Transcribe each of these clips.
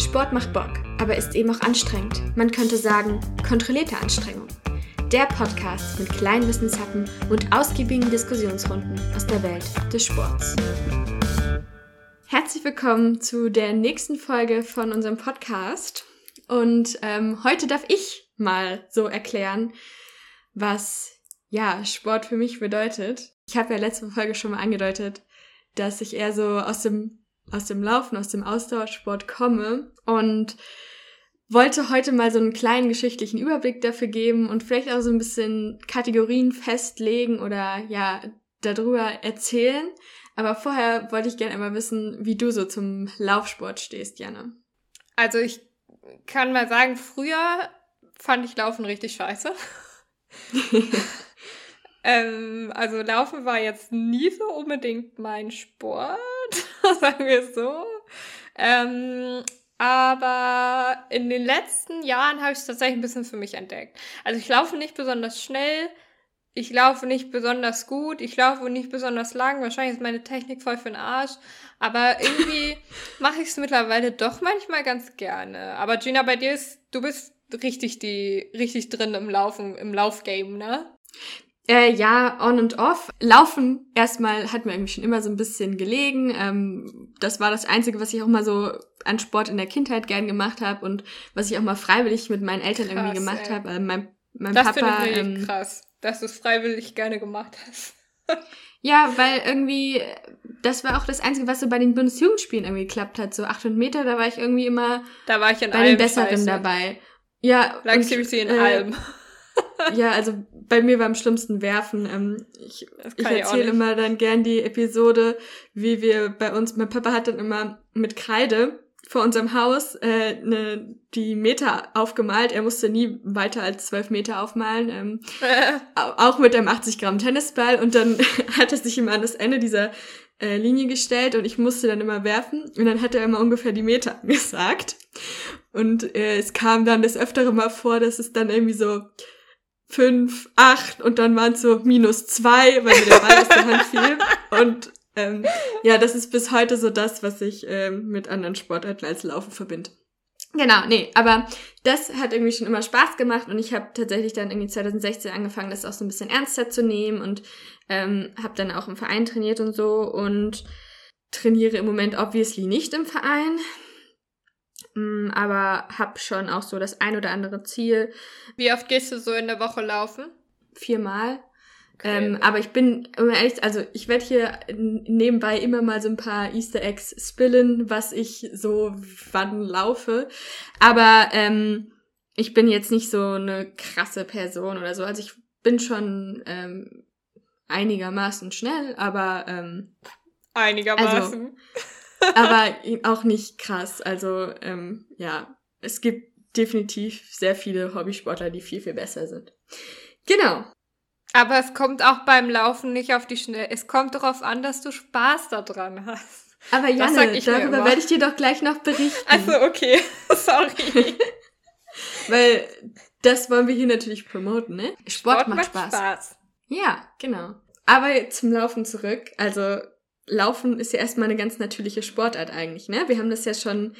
Sport macht Bock, aber ist eben auch anstrengend. Man könnte sagen, kontrollierte Anstrengung. Der Podcast mit kleinen Wissenshappen und ausgiebigen Diskussionsrunden aus der Welt des Sports. Herzlich willkommen zu der nächsten Folge von unserem Podcast. Und ähm, heute darf ich mal so erklären, was ja Sport für mich bedeutet. Ich habe ja letzte Folge schon mal angedeutet, dass ich eher so aus dem aus dem Laufen, aus dem Ausdauersport komme und wollte heute mal so einen kleinen geschichtlichen Überblick dafür geben und vielleicht auch so ein bisschen Kategorien festlegen oder ja, darüber erzählen. Aber vorher wollte ich gerne einmal wissen, wie du so zum Laufsport stehst, Janne. Also ich kann mal sagen, früher fand ich Laufen richtig scheiße. ähm, also Laufen war jetzt nie so unbedingt mein Sport. sagen wir es so. Ähm, aber in den letzten Jahren habe ich es tatsächlich ein bisschen für mich entdeckt. Also ich laufe nicht besonders schnell, ich laufe nicht besonders gut, ich laufe nicht besonders lang. Wahrscheinlich ist meine Technik voll für den Arsch. Aber irgendwie mache ich es mittlerweile doch manchmal ganz gerne. Aber Gina, bei dir ist, du bist richtig die, richtig drin im Laufen, im Laufgame, ne? Äh, ja, on und off. Laufen erstmal hat mir irgendwie schon immer so ein bisschen gelegen. Ähm, das war das Einzige, was ich auch mal so an Sport in der Kindheit gern gemacht habe und was ich auch mal freiwillig mit meinen Eltern krass, irgendwie gemacht habe. Äh, mein, mein das Papa. Ich ähm, krass, dass du es freiwillig gerne gemacht hast. ja, weil irgendwie, das war auch das Einzige, was so bei den Bundesjugendspielen irgendwie geklappt hat. So 800 Meter, da war ich irgendwie immer da war ich in bei den Besseren Scheiße. dabei. Ja. Lag ziemlich in äh, Alben. Ja, also bei mir war am schlimmsten Werfen. Ähm, ich ich erzähle immer dann gern die Episode, wie wir bei uns, mein Papa hat dann immer mit Kreide vor unserem Haus äh, ne, die Meter aufgemalt. Er musste nie weiter als zwölf Meter aufmalen. Ähm, auch mit einem 80 Gramm Tennisball. Und dann hat er sich immer an das Ende dieser äh, Linie gestellt und ich musste dann immer werfen. Und dann hat er immer ungefähr die Meter gesagt. Und äh, es kam dann das Öftere mal vor, dass es dann irgendwie so fünf, acht und dann waren es so minus zwei, weil mir der Ball aus der Hand fiel. Und ähm, ja, das ist bis heute so das, was ich ähm, mit anderen Sportarten als Laufen verbinde. Genau, nee, aber das hat irgendwie schon immer Spaß gemacht und ich habe tatsächlich dann irgendwie 2016 angefangen, das auch so ein bisschen ernster zu nehmen und ähm, habe dann auch im Verein trainiert und so und trainiere im Moment obviously nicht im Verein. Mm, aber hab schon auch so das ein oder andere Ziel. Wie oft gehst du so in der Woche laufen? Viermal. Okay. Ähm, aber ich bin, um ehrlich, also ich werde hier nebenbei immer mal so ein paar Easter Eggs spillen, was ich so wann laufe. Aber ähm, ich bin jetzt nicht so eine krasse Person oder so. Also ich bin schon ähm, einigermaßen schnell, aber ähm, einigermaßen. Also, aber auch nicht krass. Also ähm, ja, es gibt definitiv sehr viele Hobbysportler, die viel, viel besser sind. Genau. Aber es kommt auch beim Laufen nicht auf die Schnelle. Es kommt darauf an, dass du Spaß daran hast. Aber Janne, darüber werde ich dir doch gleich noch berichten. Also okay, sorry. Weil das wollen wir hier natürlich promoten, ne? Sport, Sport macht, Spaß. Spaß. Ja, genau. Aber zum Laufen zurück. Also Laufen ist ja erstmal eine ganz natürliche Sportart eigentlich, ne? Wir haben das ja schon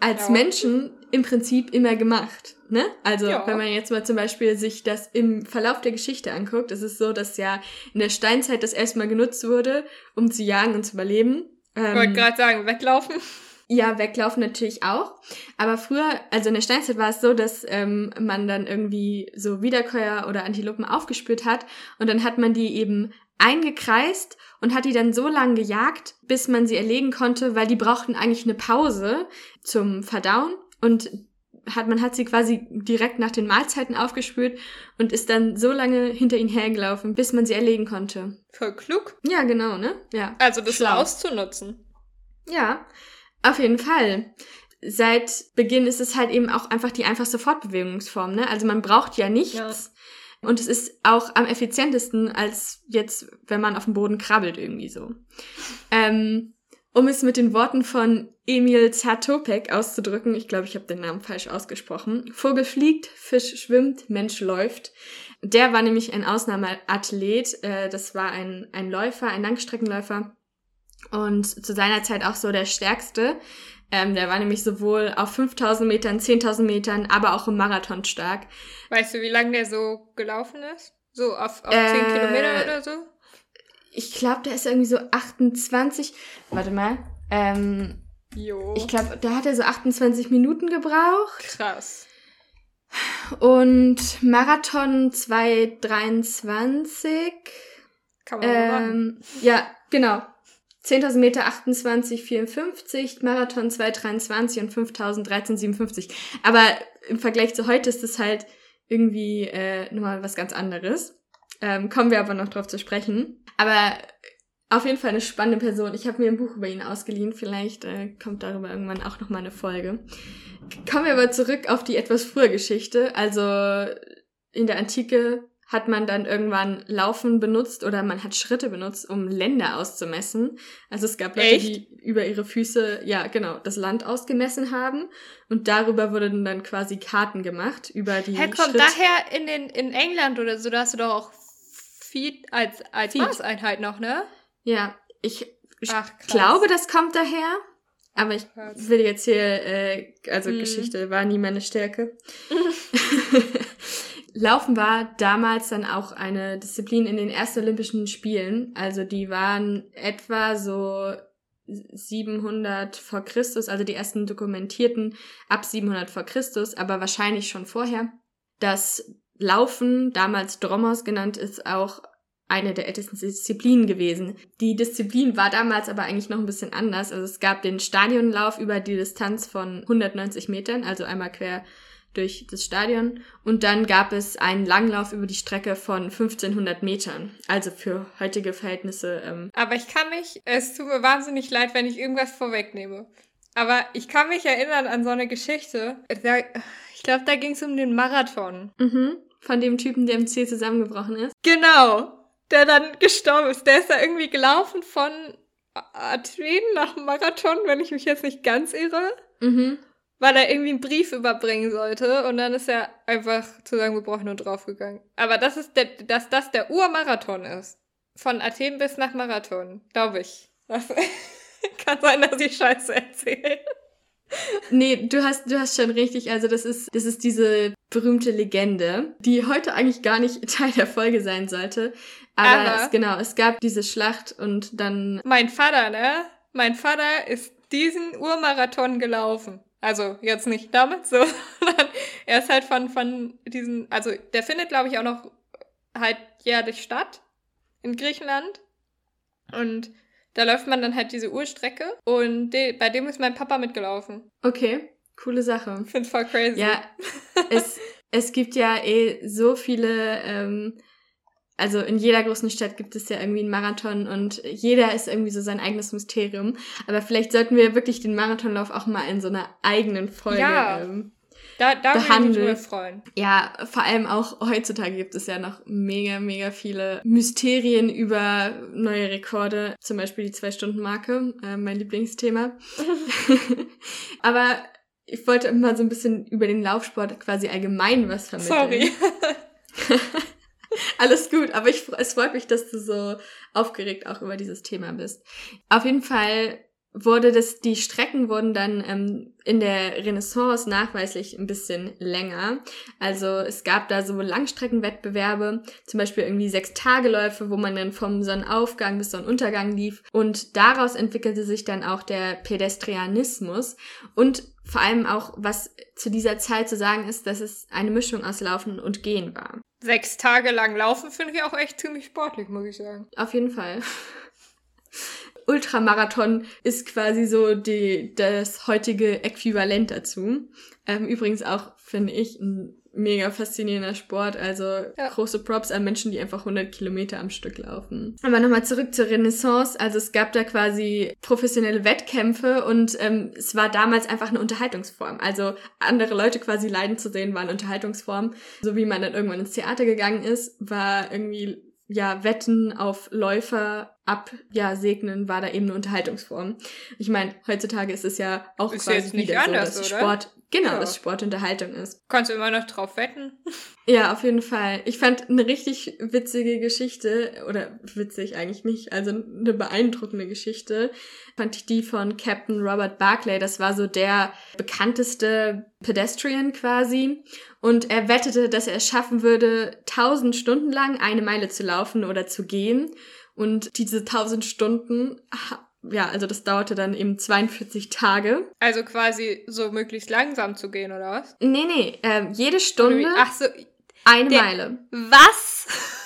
als ja. Menschen im Prinzip immer gemacht, ne? Also ja. wenn man jetzt mal zum Beispiel sich das im Verlauf der Geschichte anguckt, ist es so, dass ja in der Steinzeit das erstmal genutzt wurde, um zu jagen und zu überleben. Ich wollte ähm, gerade sagen, weglaufen. Ja, weglaufen natürlich auch. Aber früher, also in der Steinzeit war es so, dass ähm, man dann irgendwie so Wiederkäuer oder Antilopen aufgespürt hat und dann hat man die eben eingekreist und hat die dann so lange gejagt, bis man sie erlegen konnte, weil die brauchten eigentlich eine Pause zum Verdauen und hat, man hat sie quasi direkt nach den Mahlzeiten aufgespürt und ist dann so lange hinter ihnen hergelaufen, bis man sie erlegen konnte. Voll klug. Ja, genau, ne? Ja. Also das Schlau. auszunutzen. Ja, auf jeden Fall. Seit Beginn ist es halt eben auch einfach die einfachste Fortbewegungsform, ne? Also man braucht ja nichts. Ja und es ist auch am effizientesten, als jetzt, wenn man auf dem Boden krabbelt irgendwie so. Ähm, um es mit den Worten von Emil Zatopek auszudrücken, ich glaube, ich habe den Namen falsch ausgesprochen. Vogel fliegt, Fisch schwimmt, Mensch läuft. Der war nämlich ein Ausnahmeathlet. Äh, das war ein, ein Läufer, ein Langstreckenläufer. Und zu seiner Zeit auch so der stärkste. Ähm, der war nämlich sowohl auf 5000 Metern, 10.000 Metern, aber auch im Marathon stark. Weißt du, wie lange der so gelaufen ist? So auf, auf äh, 10 Kilometer oder so? Ich glaube, der ist irgendwie so 28. Warte mal. Ähm, jo. Ich glaube, da hat er so 28 Minuten gebraucht. Krass. Und Marathon 223. Kann man ähm, machen. Ja, genau. 10.000 Meter 28, 54, Marathon 223 und 5.000 1357. Aber im Vergleich zu heute ist das halt irgendwie äh, nochmal was ganz anderes. Ähm, kommen wir aber noch drauf zu sprechen. Aber auf jeden Fall eine spannende Person. Ich habe mir ein Buch über ihn ausgeliehen. Vielleicht äh, kommt darüber irgendwann auch nochmal eine Folge. Kommen wir aber zurück auf die etwas frühe Geschichte. Also in der Antike hat man dann irgendwann Laufen benutzt oder man hat Schritte benutzt, um Länder auszumessen. Also es gab Leute, Echt? die über ihre Füße, ja genau, das Land ausgemessen haben und darüber wurden dann quasi Karten gemacht über die Hä, kommt Schritt daher in den in England oder so, da hast du doch auch Feet als als. Maßeinheit noch, ne? Ja, ich, ich Ach, glaube, das kommt daher. Aber ich will jetzt hier, äh, also hm. Geschichte war nie meine Stärke. Laufen war damals dann auch eine Disziplin in den ersten Olympischen Spielen. Also die waren etwa so 700 vor Christus, also die ersten dokumentierten ab 700 vor Christus, aber wahrscheinlich schon vorher. Das Laufen, damals Dromos genannt, ist auch eine der ältesten Disziplinen gewesen. Die Disziplin war damals aber eigentlich noch ein bisschen anders. Also es gab den Stadionlauf über die Distanz von 190 Metern, also einmal quer durch das Stadion. Und dann gab es einen Langlauf über die Strecke von 1500 Metern. Also für heutige Verhältnisse. Ähm Aber ich kann mich, es tut mir wahnsinnig leid, wenn ich irgendwas vorwegnehme. Aber ich kann mich erinnern an so eine Geschichte. Da, ich glaube, da ging es um den Marathon. Mhm. Von dem Typen, der im Ziel zusammengebrochen ist. Genau. Der dann gestorben ist. Der ist da irgendwie gelaufen von Athen nach Marathon, wenn ich mich jetzt nicht ganz irre. Mhm weil er irgendwie einen Brief überbringen sollte und dann ist er einfach zusammengebrochen und draufgegangen. Aber das ist der, dass das der Urmarathon ist. Von Athen bis nach Marathon, glaube ich. Das kann sein, dass ich Scheiße erzähle. Nee, du hast, du hast schon richtig. Also das ist, das ist diese berühmte Legende, die heute eigentlich gar nicht Teil der Folge sein sollte. Aber, Aber es, genau, es gab diese Schlacht und dann. Mein Vater, ne? Mein Vater ist diesen Urmarathon gelaufen. Also jetzt nicht damit so, sondern er ist halt von, von diesen, also der findet, glaube ich, auch noch halt jährlich statt in Griechenland. Und da läuft man dann halt diese Urstrecke und de, bei dem ist mein Papa mitgelaufen. Okay, coole Sache. Find's voll crazy. Ja, es, es gibt ja eh so viele ähm, also in jeder großen Stadt gibt es ja irgendwie einen Marathon und jeder ist irgendwie so sein eigenes Mysterium. Aber vielleicht sollten wir wirklich den Marathonlauf auch mal in so einer eigenen Folge ja. ähm, da, da behandeln. würde ich mich freuen. Ja, vor allem auch heutzutage gibt es ja noch mega, mega viele Mysterien über neue Rekorde. Zum Beispiel die Zwei-Stunden-Marke, äh, mein Lieblingsthema. Aber ich wollte mal so ein bisschen über den Laufsport quasi allgemein was vermitteln. Sorry. Alles gut, aber ich, es freut mich, dass du so aufgeregt auch über dieses Thema bist. Auf jeden Fall wurde das, die Strecken wurden dann ähm, in der Renaissance nachweislich ein bisschen länger. Also es gab da so Langstreckenwettbewerbe, zum Beispiel irgendwie sechs Tageläufe, wo man dann vom Sonnenaufgang bis Sonnenuntergang lief. Und daraus entwickelte sich dann auch der Pedestrianismus und vor allem auch, was zu dieser Zeit zu sagen ist, dass es eine Mischung aus Laufen und Gehen war. Sechs Tage lang laufen finde ich auch echt ziemlich sportlich, muss ich sagen. Auf jeden Fall. Ultramarathon ist quasi so die, das heutige Äquivalent dazu. Ähm, übrigens auch, finde ich, ein mega faszinierender Sport. Also ja. große Props an Menschen, die einfach 100 Kilometer am Stück laufen. Aber nochmal zurück zur Renaissance. Also es gab da quasi professionelle Wettkämpfe und ähm, es war damals einfach eine Unterhaltungsform. Also andere Leute quasi leiden zu sehen war eine Unterhaltungsform. So wie man dann irgendwann ins Theater gegangen ist, war irgendwie ja, Wetten auf Läufer ab, ja, segnen, war da eben eine Unterhaltungsform. Ich meine, heutzutage ist es ja auch ist quasi wieder anders, so, dass oder? Sport genau, ja. dass Sport Unterhaltung ist. Kannst du immer noch drauf wetten? Ja, auf jeden Fall. Ich fand eine richtig witzige Geschichte, oder witzig eigentlich nicht, also eine beeindruckende Geschichte, fand ich die von Captain Robert Barclay. Das war so der bekannteste Pedestrian quasi. Und er wettete, dass er es schaffen würde, tausend Stunden lang eine Meile zu laufen oder zu gehen. Und diese tausend Stunden ja, also das dauerte dann eben 42 Tage. Also quasi so möglichst langsam zu gehen, oder was? Nee, nee, äh, jede Stunde Ach so, eine der, Meile. Was?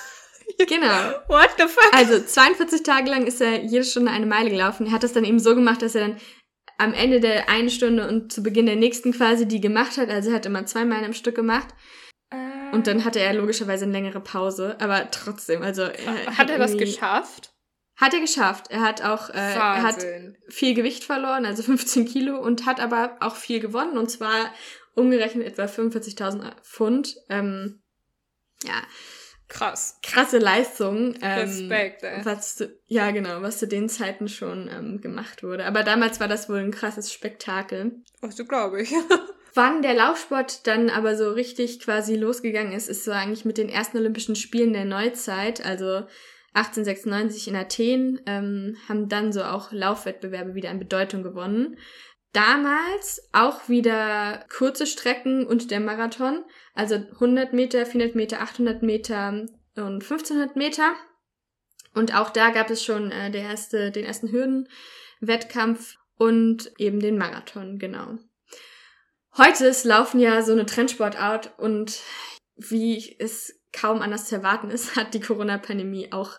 Genau. What the fuck? Also 42 Tage lang ist er jede Stunde eine Meile gelaufen. Er hat das dann eben so gemacht, dass er dann am Ende der einen Stunde und zu Beginn der nächsten quasi die gemacht hat. Also er hat immer zwei Meilen am Stück gemacht. Äh. Und dann hatte er logischerweise eine längere Pause. Aber trotzdem, also. Er hat, hat er das geschafft? Hat er geschafft. Er hat auch äh, er hat viel Gewicht verloren, also 15 Kilo, und hat aber auch viel gewonnen, und zwar umgerechnet etwa 45.000 Pfund. Ähm, ja. Krass. Krasse Leistung. Ähm, Respekt, ey. Was zu, ja, genau, was zu den Zeiten schon ähm, gemacht wurde. Aber damals war das wohl ein krasses Spektakel. Ach so, glaube ich. Wann der Laufsport dann aber so richtig quasi losgegangen ist, ist so eigentlich mit den ersten Olympischen Spielen der Neuzeit, also 1896 in Athen ähm, haben dann so auch Laufwettbewerbe wieder an Bedeutung gewonnen. Damals auch wieder kurze Strecken und der Marathon, also 100 Meter, 400 Meter, 800 Meter und 1500 Meter. Und auch da gab es schon äh, der erste, den ersten Hürdenwettkampf und eben den Marathon, genau. Heute ist Laufen ja so eine Trendsportart und wie es kaum anders zu erwarten ist, hat die Corona-Pandemie auch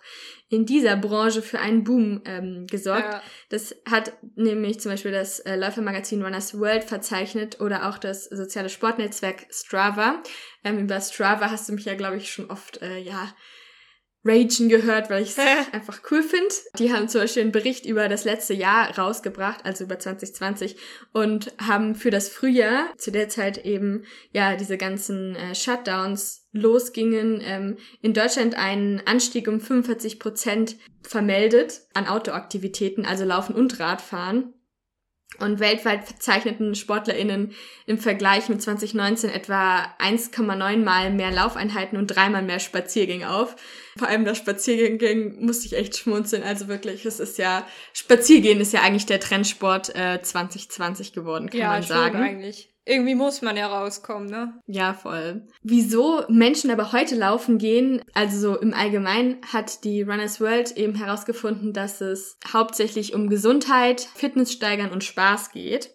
in dieser Branche für einen Boom ähm, gesorgt. Ja. Das hat nämlich zum Beispiel das äh, Läufermagazin Runners World verzeichnet oder auch das soziale Sportnetzwerk Strava. Ähm, über Strava hast du mich ja, glaube ich, schon oft äh, ja ragen gehört, weil ich es einfach cool finde. Die haben zum Beispiel einen Bericht über das letzte Jahr rausgebracht, also über 2020, und haben für das Frühjahr, zu der Zeit eben ja diese ganzen äh, Shutdowns losgingen, ähm, in Deutschland einen Anstieg um 45 Prozent vermeldet an Outdoor-Aktivitäten, also Laufen und Radfahren. Und weltweit verzeichneten SportlerInnen im Vergleich mit 2019 etwa 1,9 mal mehr Laufeinheiten und dreimal mehr Spaziergänge auf. Vor allem das Spaziergehen musste ich echt schmunzeln. Also wirklich, es ist ja, Spaziergehen ist ja eigentlich der Trendsport äh, 2020 geworden, kann ja, man sagen. Ja, eigentlich. Irgendwie muss man ja rauskommen, ne? Ja, voll. Wieso Menschen aber heute laufen gehen, also so im Allgemeinen hat die Runners World eben herausgefunden, dass es hauptsächlich um Gesundheit, Fitness steigern und Spaß geht.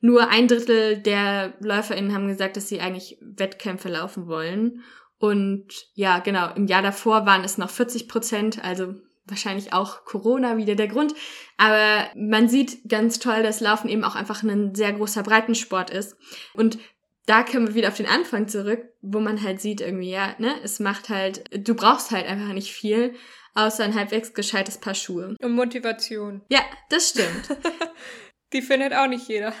Nur ein Drittel der LäuferInnen haben gesagt, dass sie eigentlich Wettkämpfe laufen wollen. Und ja, genau, im Jahr davor waren es noch 40 Prozent, also wahrscheinlich auch Corona wieder der Grund. Aber man sieht ganz toll, dass Laufen eben auch einfach ein sehr großer Breitensport ist. Und da kommen wir wieder auf den Anfang zurück, wo man halt sieht irgendwie, ja, ne, es macht halt, du brauchst halt einfach nicht viel, außer ein halbwegs gescheites Paar Schuhe. Und Motivation. Ja, das stimmt. Die findet auch nicht jeder.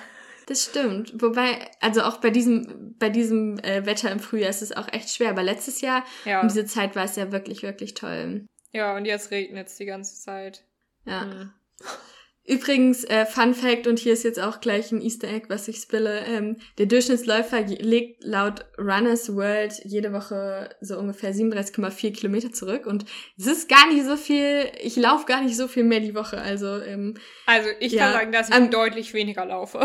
Das stimmt. Wobei, also auch bei diesem, bei diesem äh, Wetter im Frühjahr ist es auch echt schwer. Aber letztes Jahr ja. um diese Zeit war es ja wirklich, wirklich toll. Ja, und jetzt regnet es die ganze Zeit. Ja. Hm. Übrigens, äh, Fun Fact, und hier ist jetzt auch gleich ein Easter Egg, was ich spille. Ähm, der Durchschnittsläufer legt laut Runners World jede Woche so ungefähr 37,4 Kilometer zurück. Und es ist gar nicht so viel, ich laufe gar nicht so viel mehr die Woche. Also, ähm, also ich ja, kann sagen, dass ich ähm, deutlich weniger laufe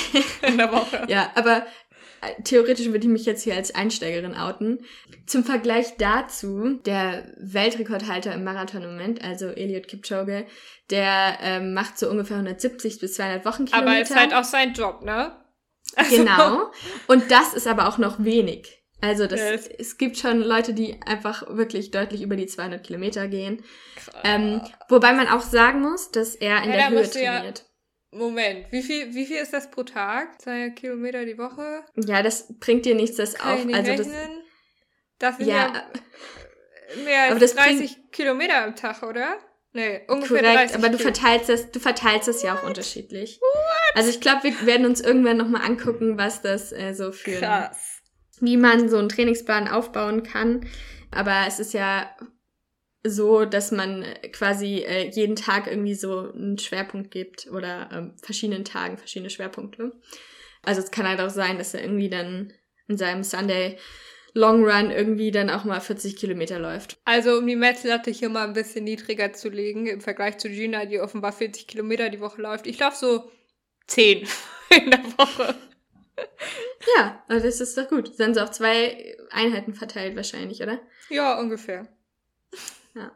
in der Woche. Ja, aber theoretisch würde ich mich jetzt hier als Einsteigerin outen. Zum Vergleich dazu, der Weltrekordhalter im Marathon im Moment, also Eliot Kipchoge, der ähm, macht so ungefähr 170 bis 200 Wochenkilometer. Aber ist halt auch sein Job, ne? Also. Genau. Und das ist aber auch noch wenig. Also das, yes. es gibt schon Leute, die einfach wirklich deutlich über die 200 Kilometer gehen. Ähm, wobei man auch sagen muss, dass er in ja, der Höhe trainiert. Ja Moment, wie viel, wie viel ist das pro Tag? Zwei Kilometer die Woche? Ja, das bringt dir nichts, das Kann auf. Ich nicht also rechnen? das, das sind ja, ja mehr als das 30 bringt, Kilometer am Tag, oder? Nee, ungefähr korrekt, 30 aber du verteilst das, du verteilst das ja auch unterschiedlich. What? Also ich glaube, wir werden uns irgendwann nochmal angucken, was das äh, so für Krass. wie man so einen Trainingsplan aufbauen kann. Aber es ist ja so, dass man quasi äh, jeden Tag irgendwie so einen Schwerpunkt gibt oder ähm, verschiedenen Tagen verschiedene Schwerpunkte. Also es kann halt auch sein, dass er irgendwie dann in seinem Sunday Long Run irgendwie dann auch mal 40 Kilometer läuft. Also um die Messlatte hier mal ein bisschen niedriger zu legen im Vergleich zu Gina, die offenbar 40 Kilometer die Woche läuft. Ich laufe so 10 in der Woche. Ja, also das ist doch gut. Dann so auf zwei Einheiten verteilt wahrscheinlich, oder? Ja, ungefähr. Ja.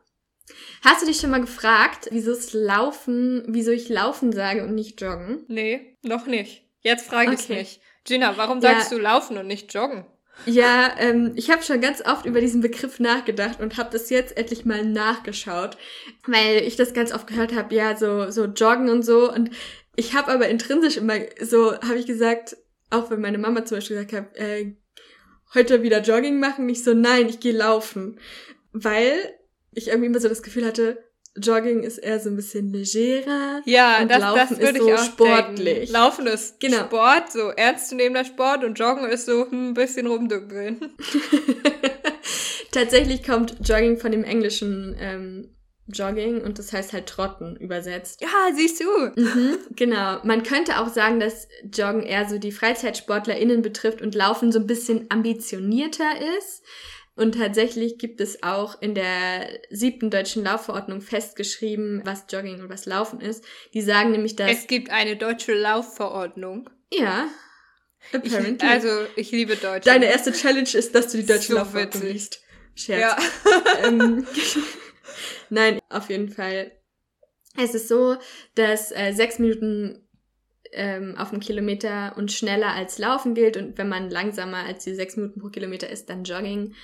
Hast du dich schon mal gefragt, wieso es Laufen, wieso ich Laufen sage und nicht Joggen? Nee, noch nicht. Jetzt frage okay. ich mich. Gina, warum sagst ja. du Laufen und nicht Joggen? Ja, ähm, ich habe schon ganz oft über diesen Begriff nachgedacht und habe das jetzt endlich mal nachgeschaut, weil ich das ganz oft gehört habe, ja, so so Joggen und so und ich habe aber intrinsisch immer so, habe ich gesagt, auch wenn meine Mama zum Beispiel gesagt hat, äh, heute wieder Jogging machen, nicht so, nein, ich gehe laufen. Weil ich irgendwie immer so das Gefühl hatte, Jogging ist eher so ein bisschen legerer. Ja, und das, Laufen das würde ich so auch sportlich. Denken. Laufen ist genau. Sport, so ernstzunehmender Sport und Joggen ist so hm, ein bisschen rumdümpeln. Tatsächlich kommt Jogging von dem englischen ähm, Jogging und das heißt halt Trotten übersetzt. Ja, siehst du. Mhm, genau. Man könnte auch sagen, dass Joggen eher so die FreizeitsportlerInnen betrifft und Laufen so ein bisschen ambitionierter ist. Und tatsächlich gibt es auch in der siebten deutschen Laufverordnung festgeschrieben, was Jogging und was Laufen ist. Die sagen nämlich, dass. Es gibt eine deutsche Laufverordnung. Ja. Apparently. Ich, also, ich liebe Deutsch. Deine erste Challenge ist, dass du die deutsche so Laufverordnung liest. Scherz. Ja. ähm, Nein, auf jeden Fall. Es ist so, dass äh, sechs Minuten ähm, auf einen Kilometer und schneller als Laufen gilt und wenn man langsamer als die sechs Minuten pro Kilometer ist, dann Jogging.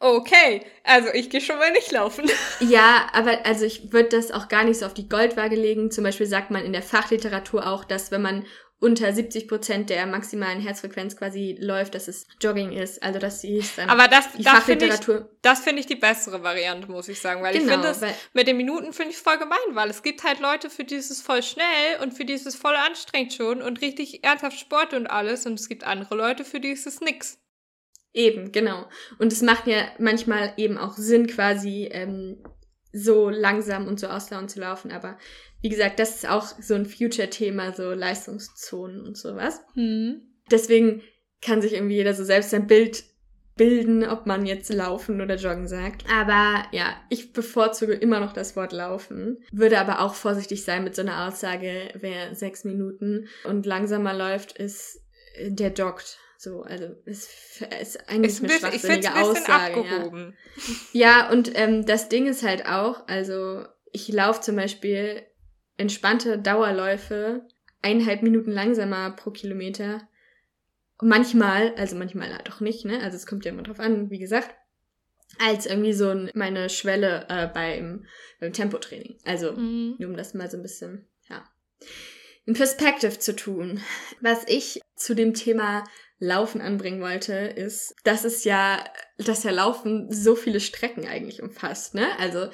Okay, also ich gehe schon mal nicht laufen. Ja, aber also ich würde das auch gar nicht so auf die Goldwaage legen. Zum Beispiel sagt man in der Fachliteratur auch, dass wenn man unter 70 Prozent der maximalen Herzfrequenz quasi läuft, dass es Jogging ist. Also dass sie ist dann Aber das, die das finde ich, das finde ich die bessere Variante, muss ich sagen, weil genau, ich finde es mit den Minuten finde ich voll gemein, weil es gibt halt Leute, für die ist es voll schnell und für die ist es voll anstrengend schon und richtig ernsthaft Sport und alles und es gibt andere Leute, für die ist es nix. Eben, genau. Und es macht ja manchmal eben auch Sinn, quasi ähm, so langsam und so ausdauernd zu laufen, aber wie gesagt, das ist auch so ein Future-Thema, so Leistungszonen und sowas. Mhm. Deswegen kann sich irgendwie jeder so selbst ein Bild bilden, ob man jetzt laufen oder joggen sagt. Aber ja, ich bevorzuge immer noch das Wort laufen. Würde aber auch vorsichtig sein mit so einer Aussage, wer sechs Minuten und langsamer läuft, ist der joggt. So, also ist, ist eigentlich ist eine schwachsinnige Aussage. Abgehoben. Ja. ja, und ähm, das Ding ist halt auch, also ich laufe zum Beispiel entspannte Dauerläufe eineinhalb Minuten langsamer pro Kilometer. Manchmal, also manchmal halt auch nicht, ne? Also es kommt ja immer drauf an, wie gesagt, als irgendwie so meine Schwelle äh, beim, beim Tempotraining. Also, mhm. nur um das mal so ein bisschen, ja, in Perspective zu tun. Was ich zu dem Thema Laufen anbringen wollte, ist, dass es ja, dass ja Laufen so viele Strecken eigentlich umfasst, ne? Also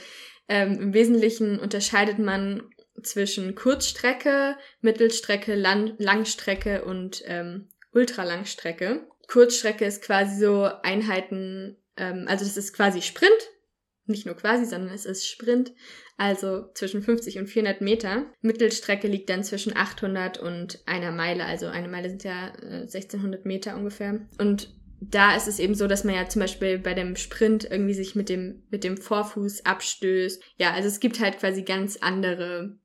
ähm, im Wesentlichen unterscheidet man zwischen Kurzstrecke, Mittelstrecke, Lang Langstrecke und ähm, Ultralangstrecke. Kurzstrecke ist quasi so Einheiten, ähm, also das ist quasi Sprint, nicht nur quasi, sondern es ist Sprint, also zwischen 50 und 400 Meter. Mittelstrecke liegt dann zwischen 800 und einer Meile, also eine Meile sind ja äh, 1600 Meter ungefähr. Und da ist es eben so, dass man ja zum Beispiel bei dem Sprint irgendwie sich mit dem, mit dem Vorfuß abstößt. Ja, also es gibt halt quasi ganz andere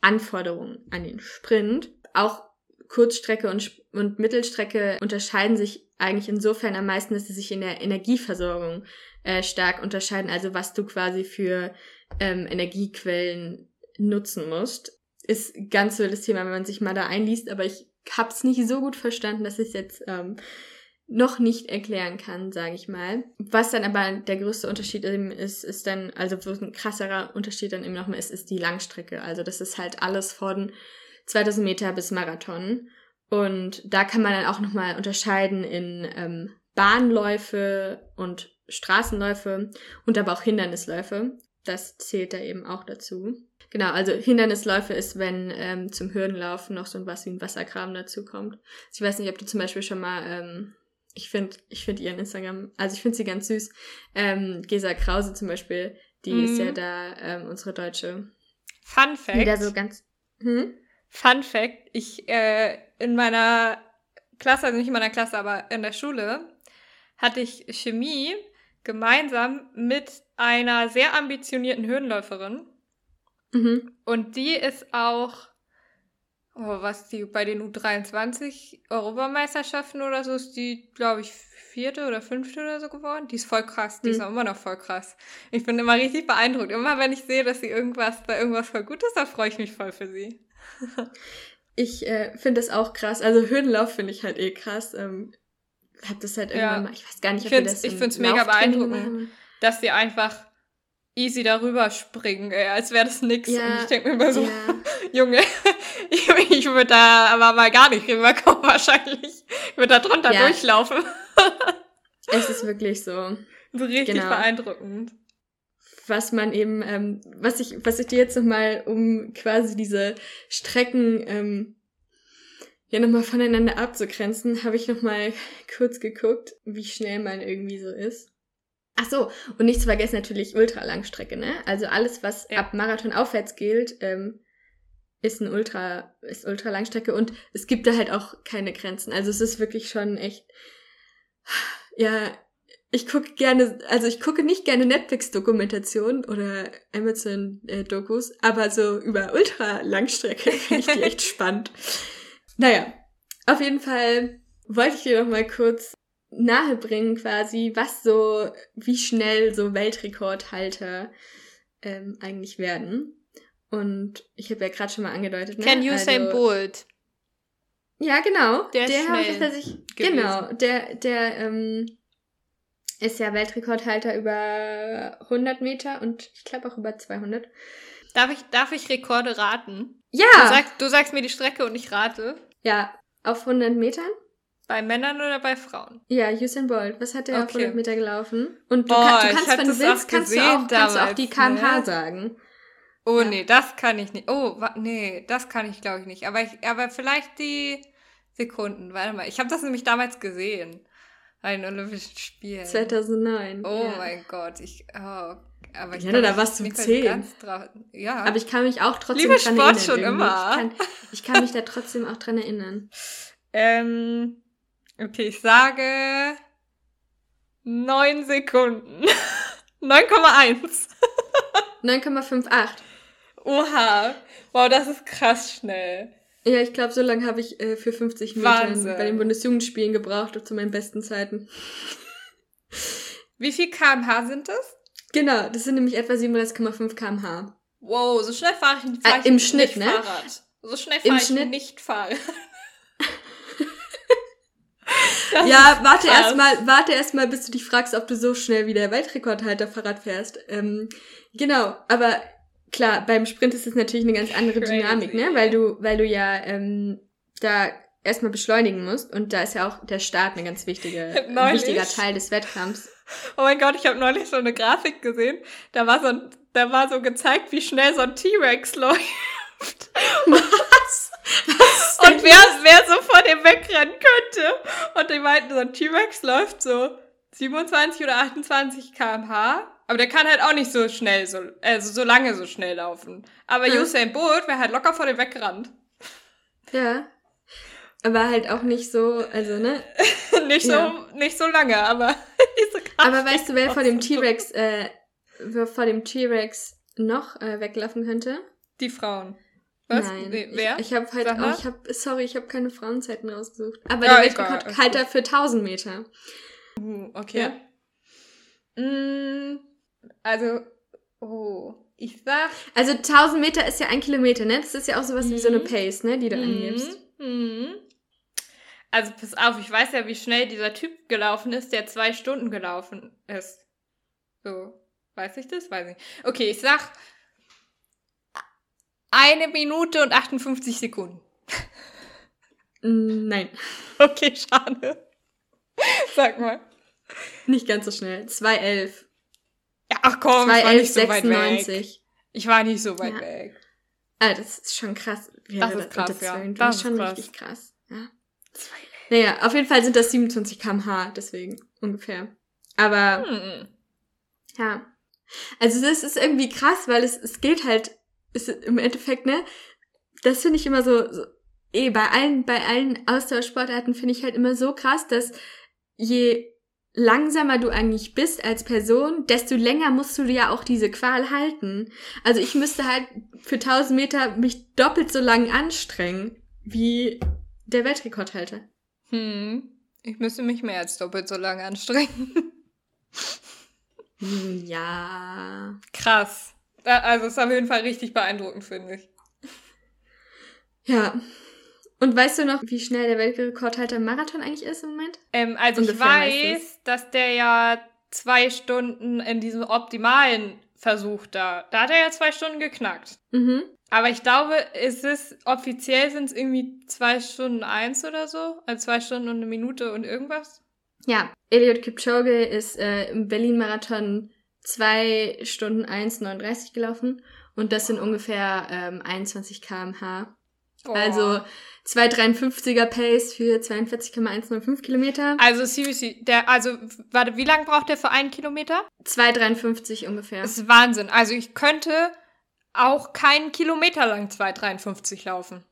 Anforderungen an den Sprint. Auch Kurzstrecke und, und Mittelstrecke unterscheiden sich eigentlich insofern am meisten, dass sie sich in der Energieversorgung äh, stark unterscheiden. Also was du quasi für ähm, Energiequellen nutzen musst. Ist ganz so das Thema, wenn man sich mal da einliest, aber ich hab's nicht so gut verstanden, dass ich jetzt ähm, noch nicht erklären kann, sage ich mal. Was dann aber der größte Unterschied eben ist, ist dann, also wo ein krasserer Unterschied dann eben noch mal ist, ist die Langstrecke. Also das ist halt alles von 2000 Meter bis Marathon. Und da kann man dann auch noch mal unterscheiden in ähm, Bahnläufe und Straßenläufe und aber auch Hindernisläufe. Das zählt da eben auch dazu. Genau, also Hindernisläufe ist, wenn ähm, zum Hürdenlauf noch so was wie ein Wasserkram dazu kommt. Also ich weiß nicht, ob du zum Beispiel schon mal ähm, ich finde ich finde ihren Instagram, also ich finde sie ganz süß. Ähm, Gesa Krause zum Beispiel, Die mhm. ist ja mhm. da ähm, unsere deutsche. Fun Fact. Wieder so ganz. Hm? Fun Fact. Ich äh, in meiner Klasse, also nicht in meiner Klasse, aber in der Schule, hatte ich Chemie gemeinsam mit einer sehr ambitionierten Höhenläuferin. Mhm. Und die ist auch, oh, was die bei den U23 Europameisterschaften oder so ist, die, glaube ich, vierte oder fünfte oder so geworden. Die ist voll krass. Die mhm. ist auch immer noch voll krass. Ich bin immer richtig beeindruckt. Immer wenn ich sehe, dass sie irgendwas, da irgendwas voll gut ist, da freue ich mich voll für sie. ich äh, finde das auch krass. Also Höhenlauf finde ich halt eh krass. Ähm, hab das halt irgendwann ja. mal, ich weiß gar nicht, ob ich wir das Ich finde es mega beeindruckend, dass sie einfach easy darüber springen, ey, als wäre das nix. Ja, und ich denke mir immer so, ja. Junge, ich, ich würde da aber mal gar nicht rüberkommen wahrscheinlich. Ich würde da drunter ja. durchlaufen. es ist wirklich so. So richtig genau. beeindruckend. Was man eben, ähm, was ich, was ich dir jetzt nochmal, um quasi diese Strecken ähm, ja nochmal voneinander abzugrenzen, habe ich nochmal kurz geguckt, wie schnell man irgendwie so ist. Ach so, und nicht zu vergessen natürlich Ultralangstrecke, ne? Also alles, was ja. ab Marathon aufwärts gilt, ähm, ist ein Ultra, ist Ultralangstrecke und es gibt da halt auch keine Grenzen. Also es ist wirklich schon echt, ja, ich gucke gerne, also ich gucke nicht gerne Netflix-Dokumentationen oder Amazon-Dokus, aber so über Ultralangstrecke finde ich die echt spannend. Naja, auf jeden Fall wollte ich dir noch mal kurz nahebringen quasi, was so, wie schnell so Weltrekordhalter ähm, eigentlich werden. Und ich habe ja gerade schon mal angedeutet. Ne? Ken Usain also, Bolt. Ja, genau. Der, der ist schnell ich, Genau, der, der ähm, ist ja Weltrekordhalter über 100 Meter und ich glaube auch über 200. Darf ich, darf ich Rekorde raten? Ja! Du sagst, du sagst mir die Strecke und ich rate. Ja, auf 100 Metern? Bei Männern oder bei Frauen? Ja, Usain Bolt. Was hat der okay. auf 100 Meter gelaufen? Und du, Boah, kann, du kannst, wenn du willst, kannst du, auch, kannst du auch die kmh ne? sagen. Oh, ja. nee, das kann ich nicht. Oh, nee, das kann ich glaube ich nicht. Aber, ich, aber vielleicht die Sekunden. Warte mal, ich habe das nämlich damals gesehen. Bei den Olympischen Spielen. 2009. Oh ja. mein Gott, ich, oh, aber ich ja, da warst du zehn. Ja. Aber ich kann mich auch trotzdem Liebe dran Sport erinnern. schon immer. Ich kann, ich kann mich da trotzdem auch dran erinnern. Ähm, Okay, ich sage neun Sekunden. 9,1. 9,58. Oha. Wow, das ist krass schnell. Ja, ich glaube, so lange habe ich äh, für 50 Metern bei den Bundesjugendspielen gebraucht, zu meinen besten Zeiten. Wie viel kmh sind das? Genau, das sind nämlich etwa 37,5 kmh. Wow, so schnell fahre ich, fahr ich äh, Im Schnitt, ne? Fahrrad. So schnell fahre ich Schnitt? nicht Fahrrad. Das ja, warte erstmal, warte erstmal, bis du dich fragst, ob du so schnell wie der Weltrekordhalter Fahrrad fährst. Ähm, genau, aber klar, beim Sprint ist es natürlich eine ganz andere Crazy. Dynamik, ne? Weil du, weil du ja ähm, da erstmal beschleunigen musst und da ist ja auch der Start ein ganz wichtiger, ein wichtiger Teil des Wettkampfs. Oh mein Gott, ich habe neulich so eine Grafik gesehen. Da war so ein, da war so gezeigt, wie schnell so ein T-Rex läuft. Was? Und wer, wer so vor dem wegrennen könnte. Und die meinten, so ein T-Rex läuft so 27 oder 28 km/h. Aber der kann halt auch nicht so schnell, so, also so lange so schnell laufen. Aber hm. Usain Bolt wäre halt locker vor dem weggerannt. Ja. Aber halt auch nicht so, also, ne? nicht so, ja. nicht so lange, aber diese Aber weißt du, wer vor dem T-Rex, äh, vor dem T-Rex noch äh, weglaufen könnte? Die Frauen. Was? Nein. Nee, wer? Ich, ich habe halt auch, ich hab, sorry, ich habe keine Frauenzeiten rausgesucht. Aber ja, der Weltrekord halt er für 1000 Meter. Uh, okay. Ja. Mm, also, oh, ich sag. Also 1000 Meter ist ja ein Kilometer, ne? Das ist ja auch sowas mhm. wie so eine mhm. Pace, ne? Die du mhm. angibst. Mhm. Also pass auf, ich weiß ja, wie schnell dieser Typ gelaufen ist, der zwei Stunden gelaufen ist. So, weiß ich das? Weiß ich. Okay, ich sag eine Minute und 58 Sekunden. Mm, nein. Okay, schade. Sag mal. Nicht ganz so schnell. 2,11. Ja, ach komm, 2, ich war nicht so 96. weit weg. Ich war nicht so weit ja. weg. Ah, das ist schon krass. Ja, das ist krass, ja. Das ist schon krass. richtig krass. Ja. Naja, auf jeden Fall sind das 27 kmh, deswegen ungefähr. Aber, hm. ja. Also das ist irgendwie krass, weil es, es geht halt, ist im Endeffekt, ne, das finde ich immer so, so eh, bei allen, bei allen Austauschsportarten finde ich halt immer so krass, dass je langsamer du eigentlich bist als Person, desto länger musst du ja auch diese Qual halten. Also ich müsste halt für 1000 Meter mich doppelt so lang anstrengen wie der Weltrekordhalter. Hm, ich müsste mich mehr als doppelt so lange anstrengen. Hm, ja. Krass. Also ist auf jeden Fall richtig beeindruckend, finde ich. Ja. Und weißt du noch, wie schnell der Weltrekordhalter im Marathon eigentlich ist im Moment? Ähm, also Ungefähr ich weiß, dass der ja zwei Stunden in diesem optimalen Versuch da, da hat er ja zwei Stunden geknackt. Mhm. Aber ich glaube, es ist, offiziell sind es irgendwie zwei Stunden eins oder so. Also zwei Stunden und eine Minute und irgendwas. Ja, Eliot Kipchoge ist äh, im Berlin-Marathon zwei Stunden 1,39 gelaufen. Und das sind ungefähr ähm, 21 kmh. Oh. Also 2,53er Pace für 42,105 Kilometer. Also CBC, der, also, warte, wie lange braucht der für einen Kilometer? 2,53 ungefähr. Das ist Wahnsinn. Also ich könnte auch keinen Kilometer lang 2,53 laufen.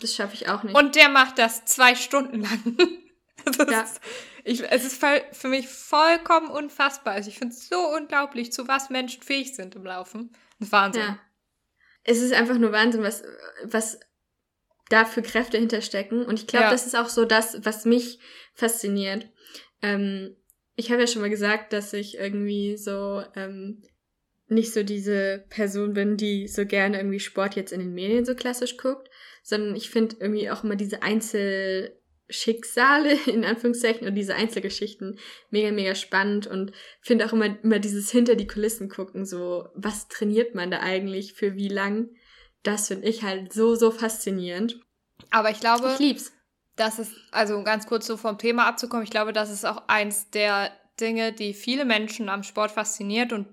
das schaffe ich auch nicht. Und der macht das zwei Stunden lang. ja. Ist, ich, es ist für mich vollkommen unfassbar. Also ich finde es so unglaublich, zu was Menschen fähig sind im Laufen. Das ist Wahnsinn. Ja. Es ist einfach nur Wahnsinn, was, was da für Kräfte hinterstecken. Und ich glaube, ja. das ist auch so das, was mich fasziniert. Ähm, ich habe ja schon mal gesagt, dass ich irgendwie so ähm, nicht so diese Person bin, die so gerne irgendwie Sport jetzt in den Medien so klassisch guckt, sondern ich finde irgendwie auch immer diese Einzelschicksale, in Anführungszeichen, und diese Einzelgeschichten mega, mega spannend und finde auch immer, immer dieses hinter die Kulissen gucken, so, was trainiert man da eigentlich, für wie lang? Das finde ich halt so, so faszinierend. Aber ich glaube, ich lieb's. Das ist, also ganz kurz so vom Thema abzukommen, ich glaube, das ist auch eins der Dinge, die viele Menschen am Sport fasziniert und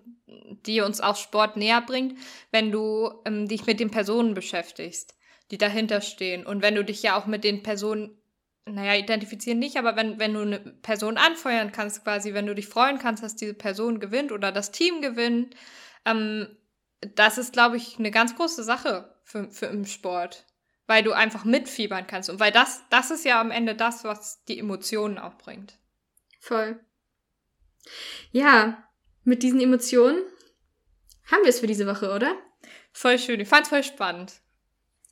die uns auch Sport näher bringt, wenn du ähm, dich mit den Personen beschäftigst, die dahinter stehen. Und wenn du dich ja auch mit den Personen, naja, identifizieren nicht, aber wenn, wenn du eine Person anfeuern kannst, quasi, wenn du dich freuen kannst, dass diese Person gewinnt oder das Team gewinnt, ähm, das ist, glaube ich, eine ganz große Sache für, für im Sport. Weil du einfach mitfiebern kannst. Und weil das, das ist ja am Ende das, was die Emotionen auch bringt. Voll. Ja, mit diesen Emotionen haben wir es für diese Woche, oder? Voll schön. Ich fand's voll spannend.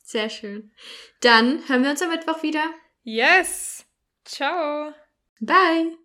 Sehr schön. Dann hören wir uns am Mittwoch wieder. Yes. Ciao. Bye.